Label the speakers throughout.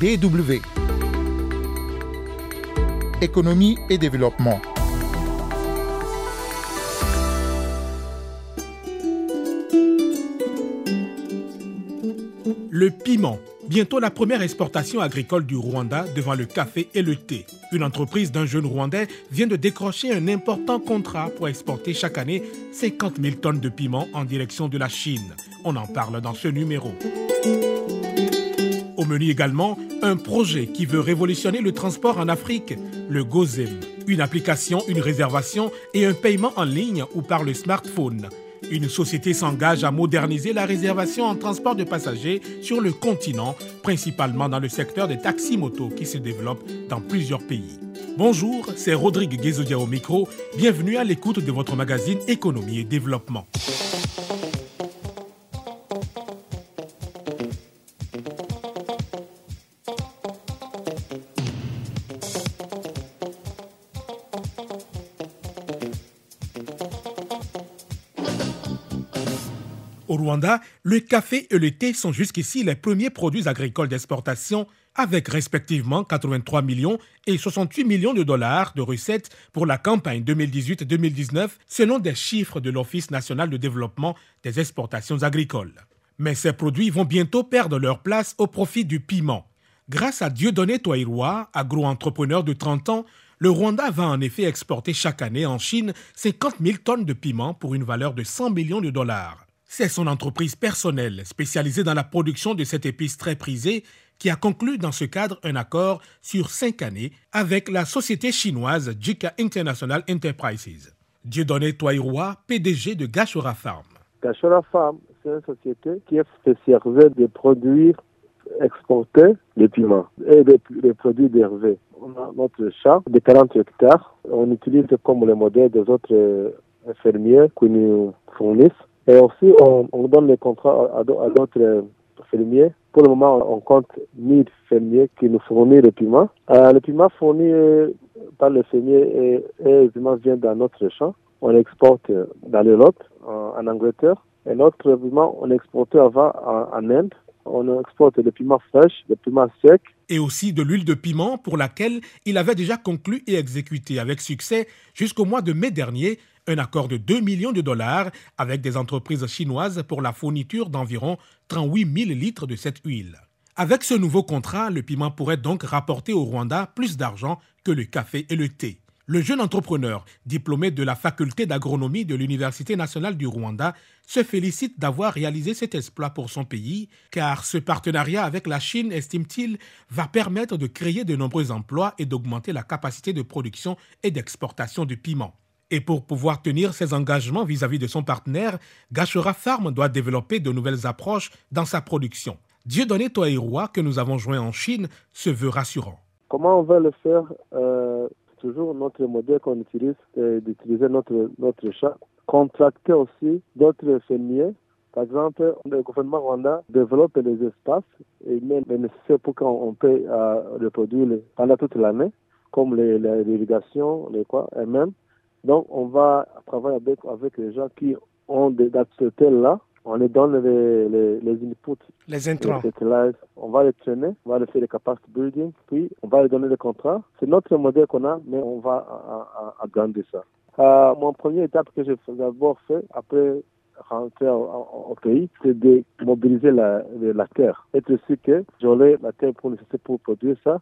Speaker 1: DW. Économie et développement.
Speaker 2: Le piment. Bientôt la première exportation agricole du Rwanda devant le café et le thé. Une entreprise d'un jeune Rwandais vient de décrocher un important contrat pour exporter chaque année 50 000 tonnes de piment en direction de la Chine. On en parle dans ce numéro. Au menu également, un projet qui veut révolutionner le transport en Afrique, le GoZem. Une application, une réservation et un paiement en ligne ou par le smartphone. Une société s'engage à moderniser la réservation en transport de passagers sur le continent, principalement dans le secteur des taxis-motos qui se développe dans plusieurs pays. Bonjour, c'est Rodrigue Guézodia au micro. Bienvenue à l'écoute de votre magazine Économie et Développement. Au Rwanda, le café et le thé sont jusqu'ici les premiers produits agricoles d'exportation avec respectivement 83 millions et 68 millions de dollars de recettes pour la campagne 2018-2019 selon des chiffres de l'Office national de développement des exportations agricoles. Mais ces produits vont bientôt perdre leur place au profit du piment. Grâce à Dieudonné Toairoa, agro-entrepreneur de 30 ans, le Rwanda va en effet exporter chaque année en Chine 50 000 tonnes de piment pour une valeur de 100 millions de dollars. C'est son entreprise personnelle, spécialisée dans la production de cette épice très prisée, qui a conclu dans ce cadre un accord sur cinq années avec la société chinoise Jika International Enterprises. Dieudonné Toiroa, PDG de Gashora Farm.
Speaker 3: Gashora Farm, c'est une société qui est spécialisée de produire, exporter des piments et des produits dérivés. On a notre champ de 40 hectares. On utilise comme le modèle des autres fermiers qui nous fournissent et aussi, on, on donne les contrats à, d'autres fermiers. Pour le moment, on compte 1000 fermiers qui nous fournissent le piment. Euh, le piment fourni par le fermier évidemment vient dans notre champ. On exporte dans l'Europe, en, en Angleterre. Et notre piment, on exportait avant en, en Inde. On exporte le piment fraîche, le piment sec.
Speaker 2: Et aussi de l'huile de piment pour laquelle il avait déjà conclu et exécuté avec succès jusqu'au mois de mai dernier un accord de 2 millions de dollars avec des entreprises chinoises pour la fourniture d'environ 38 000 litres de cette huile. Avec ce nouveau contrat, le piment pourrait donc rapporter au Rwanda plus d'argent que le café et le thé. Le jeune entrepreneur, diplômé de la faculté d'agronomie de l'Université nationale du Rwanda, se félicite d'avoir réalisé cet exploit pour son pays, car ce partenariat avec la Chine, estime-t-il, va permettre de créer de nombreux emplois et d'augmenter la capacité de production et d'exportation du piment. Et pour pouvoir tenir ses engagements vis-à-vis de son partenaire, Gashora Farm doit développer de nouvelles approches dans sa production. Dieudonné Toairoa, que nous avons joint en Chine, se veut rassurant.
Speaker 3: Comment on va le faire euh, Toujours notre modèle qu'on utilise, c'est d'utiliser notre, notre chat. Contracter aussi d'autres fermiers. Par exemple, le gouvernement rwanda développe des espaces et met le nécessaire pour qu'on puisse euh, reproduire pendant toute l'année, comme l'irrigation, les, les quoi, et même donc, on va travailler avec, avec les gens qui ont des là. On les donne les, les, les inputs.
Speaker 2: Les intrants.
Speaker 3: Les on va les traîner, on va les faire les capacity building, puis on va les donner des contrats. C'est notre modèle qu'on a, mais on va agrandir ça. Euh, mon première étape que j'ai d'abord fait, après rentrer au, au pays, c'est de mobiliser la, la terre. Être sûr que j'aurai la terre pour nécessaire pour produire ça.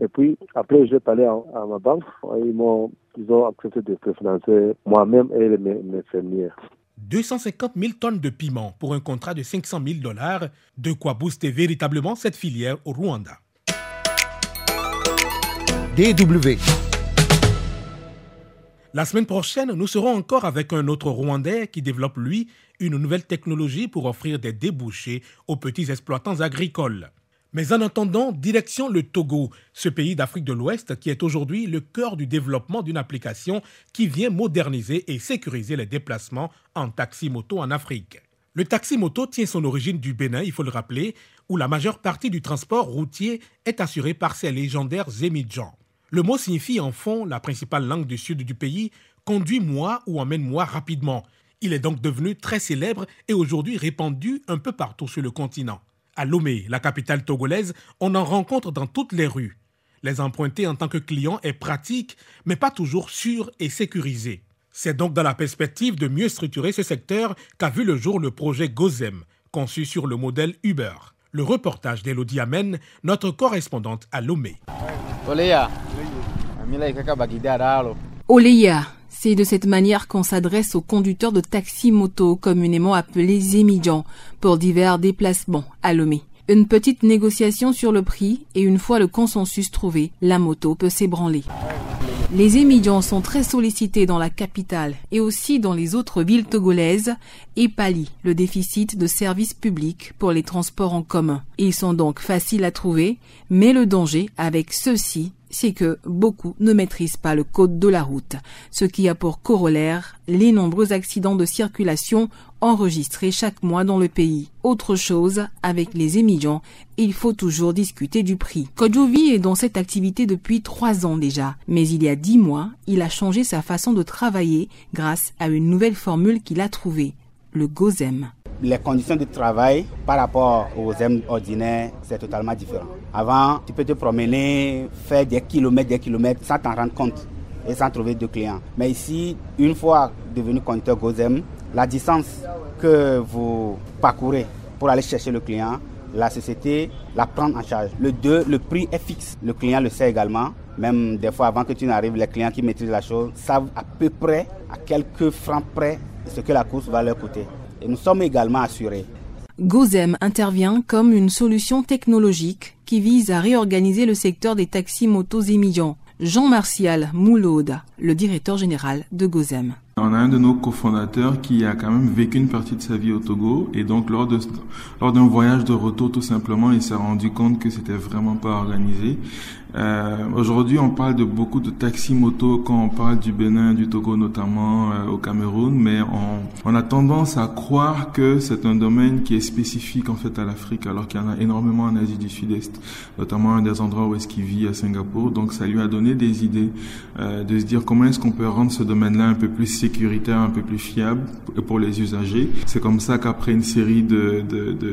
Speaker 3: Et puis, après, j'ai parlé à, à ma banque. Ils m'ont ils ont accepté de financer moi-même et mes, mes fermiers.
Speaker 2: 250 000 tonnes de piment pour un contrat de 500 000 dollars, de quoi booster véritablement cette filière au Rwanda.
Speaker 1: DW.
Speaker 2: La semaine prochaine, nous serons encore avec un autre Rwandais qui développe, lui, une nouvelle technologie pour offrir des débouchés aux petits exploitants agricoles. Mais en attendant, direction le Togo, ce pays d'Afrique de l'Ouest qui est aujourd'hui le cœur du développement d'une application qui vient moderniser et sécuriser les déplacements en taxi-moto en Afrique. Le taxi-moto tient son origine du Bénin, il faut le rappeler, où la majeure partie du transport routier est assurée par ces légendaires Zemidjan. Le mot signifie en fond, la principale langue du sud du pays, conduis-moi ou emmène-moi rapidement. Il est donc devenu très célèbre et aujourd'hui répandu un peu partout sur le continent. À Lomé, la capitale togolaise, on en rencontre dans toutes les rues. Les emprunter en tant que client est pratique, mais pas toujours sûr et sécurisé. C'est donc dans la perspective de mieux structurer ce secteur qu'a vu le jour le projet GOZEM, conçu sur le modèle Uber. Le reportage d'Elodie Amen, notre correspondante à Lomé.
Speaker 4: Oleya, c'est de cette manière qu'on s'adresse aux conducteurs de taxi-moto, communément appelés émigrants, pour divers déplacements à Lomé. Une petite négociation sur le prix et une fois le consensus trouvé, la moto peut s'ébranler. Les émigrants sont très sollicités dans la capitale et aussi dans les autres villes togolaises et pallient le déficit de services publics pour les transports en commun. Ils sont donc faciles à trouver, mais le danger avec ceux-ci c'est que beaucoup ne maîtrisent pas le code de la route, ce qui a pour corollaire les nombreux accidents de circulation enregistrés chaque mois dans le pays. Autre chose, avec les émigrants, il faut toujours discuter du prix. Kodjovi est dans cette activité depuis trois ans déjà, mais il y a dix mois, il a changé sa façon de travailler grâce à une nouvelle formule qu'il a trouvée, le GOZEM
Speaker 5: les conditions de travail par rapport aux M ordinaires, c'est totalement différent. Avant, tu peux te promener, faire des kilomètres, des kilomètres sans t'en rendre compte et sans trouver de clients. Mais ici, une fois devenu conducteur GOZEM, la distance que vous parcourez pour aller chercher le client, la société la prend en charge. Le 2, le prix est fixe. Le client le sait également. Même des fois, avant que tu n'arrives, les clients qui maîtrisent la chose savent à peu près, à quelques francs près, ce que la course va leur coûter et nous sommes également assurés.
Speaker 4: Gozem intervient comme une solution technologique qui vise à réorganiser le secteur des taxis motos émigrants. Jean-Martial Moulaude, le directeur général de Gozem.
Speaker 6: On a un de nos cofondateurs qui a quand même vécu une partie de sa vie au Togo et donc lors de lors d'un voyage de retour tout simplement, il s'est rendu compte que c'était vraiment pas organisé. Euh, Aujourd'hui, on parle de beaucoup de taxis moto quand on parle du Bénin, du Togo notamment, euh, au Cameroun, mais on, a tendance à croire que c'est un domaine qui est spécifique en fait à l'Afrique, alors qu'il y en a énormément en Asie du Sud-Est, notamment un des endroits où est-ce qu'il vit à Singapour. Donc ça lui a donné des idées euh, de se dire comment est-ce qu'on peut rendre ce domaine-là un peu plus sécuritaire, un peu plus fiable pour les usagers. C'est comme ça qu'après une série de,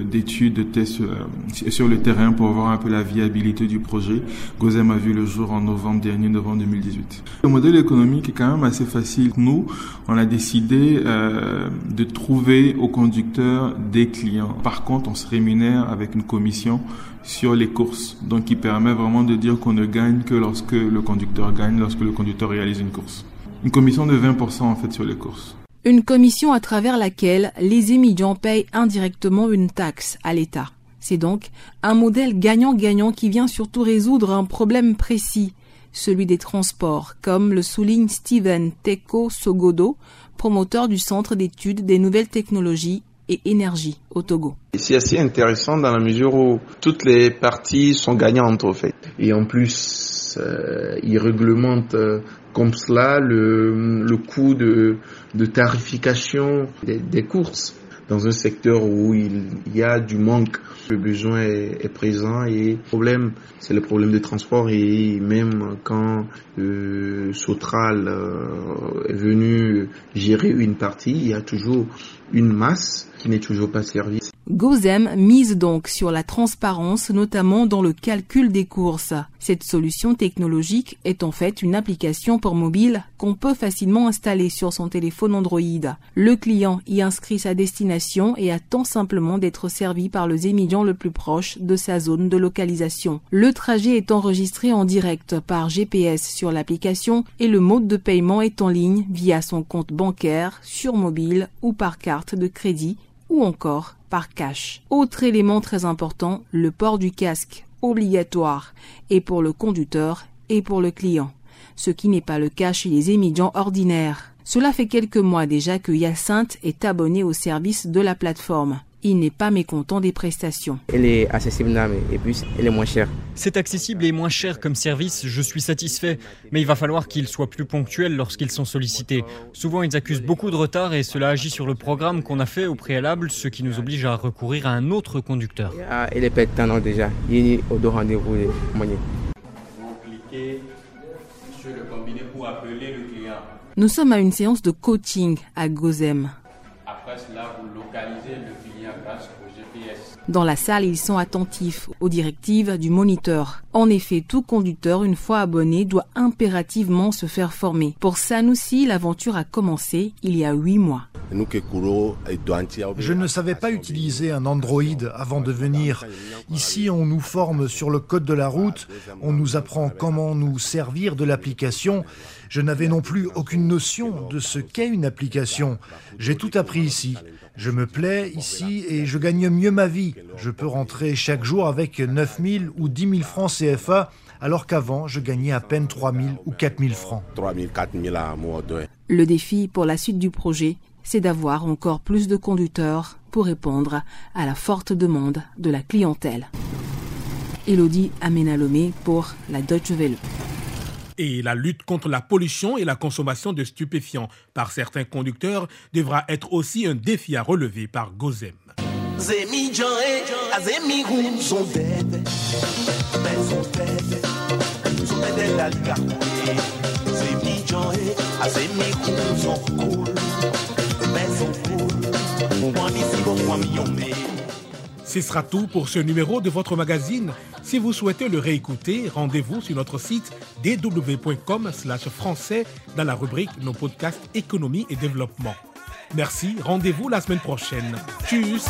Speaker 6: d'études, de, tests euh, sur le terrain pour voir un peu la viabilité du projet, Gozem a vu le jour en novembre dernier, novembre 2018. Le modèle économique est quand même assez facile. Nous, on a décidé euh, de trouver aux conducteurs des clients. Par contre, on se rémunère avec une commission sur les courses, donc qui permet vraiment de dire qu'on ne gagne que lorsque le conducteur gagne, lorsque le conducteur réalise une course. Une commission de 20% en fait sur les courses.
Speaker 4: Une commission à travers laquelle les émigrants payent indirectement une taxe à l'État. C'est donc un modèle gagnant-gagnant qui vient surtout résoudre un problème précis, celui des transports, comme le souligne Steven Teko Sogodo, promoteur du Centre d'études des nouvelles technologies et énergie au Togo.
Speaker 7: C'est assez intéressant dans la mesure où toutes les parties sont gagnantes en fait. Et en plus, euh, il réglemente euh, comme cela le, le coût de, de tarification des, courses dans un secteur où il y a du manque. Le besoin est, est présent et le problème, c'est le problème de transport et même quand euh, Sotral euh, est venu gérer une partie, il y a toujours une masse qui n'est toujours pas servie.
Speaker 4: Gozem mise donc sur la transparence, notamment dans le calcul des courses. Cette solution technologique est en fait une application pour mobile qu'on peut facilement installer sur son téléphone Android. Le client y inscrit sa destination et attend simplement d'être servi par le émigrant le plus proche de sa zone de localisation. Le trajet est enregistré en direct par GPS sur l'application et le mode de paiement est en ligne via son compte bancaire, sur mobile ou par carte de crédit ou encore par cash. Autre élément très important, le port du casque, obligatoire, et pour le conducteur et pour le client, ce qui n'est pas le cas chez les émigrants ordinaires. Cela fait quelques mois déjà que Hyacinthe est abonné au service de la plateforme il n'est pas mécontent des prestations.
Speaker 8: Elle est accessible et puis elle est moins chère.
Speaker 9: C'est accessible et moins cher comme service, je suis satisfait, mais il va falloir qu'ils soient plus ponctuels lorsqu'ils sont sollicités. Souvent ils accusent beaucoup de retard et cela agit sur le programme qu'on a fait au préalable, ce qui nous oblige à recourir à un autre conducteur.
Speaker 8: Elle est pas déjà, il est au rendez-vous. Vous
Speaker 10: cliquez sur le combiné pour appeler le client.
Speaker 4: Nous sommes à une séance de coaching à Gozem.
Speaker 10: Après cela, vous localisez le client grâce au GPS.
Speaker 4: Dans la salle, ils sont attentifs aux directives du moniteur. En effet, tout conducteur, une fois abonné, doit impérativement se faire former. Pour Sanoussi, l'aventure a commencé il y a huit mois.
Speaker 11: Je ne savais pas utiliser un Android avant de venir. Ici, on nous forme sur le code de la route, on nous apprend comment nous servir de l'application. Je n'avais non plus aucune notion de ce qu'est une application. J'ai tout appris ici. Je me plais ici et je gagne mieux ma vie. Je peux rentrer chaque jour avec 9 000 ou 10 000 francs CFA, alors qu'avant, je gagnais à peine 3 000 ou 4 000 francs.
Speaker 4: Le défi pour la suite du projet, c'est d'avoir encore plus de conducteurs pour répondre à la forte demande de la clientèle. Elodie Amenalomé pour la Deutsche Welle
Speaker 12: et la lutte contre la pollution et la consommation de stupéfiants par certains conducteurs devra être aussi un défi à relever par Gozem. Ce sera tout pour ce numéro de votre magazine. Si vous souhaitez le réécouter, rendez-vous sur notre site dw.com français dans la rubrique Nos podcasts économie et développement. Merci, rendez-vous la semaine prochaine. Tchuss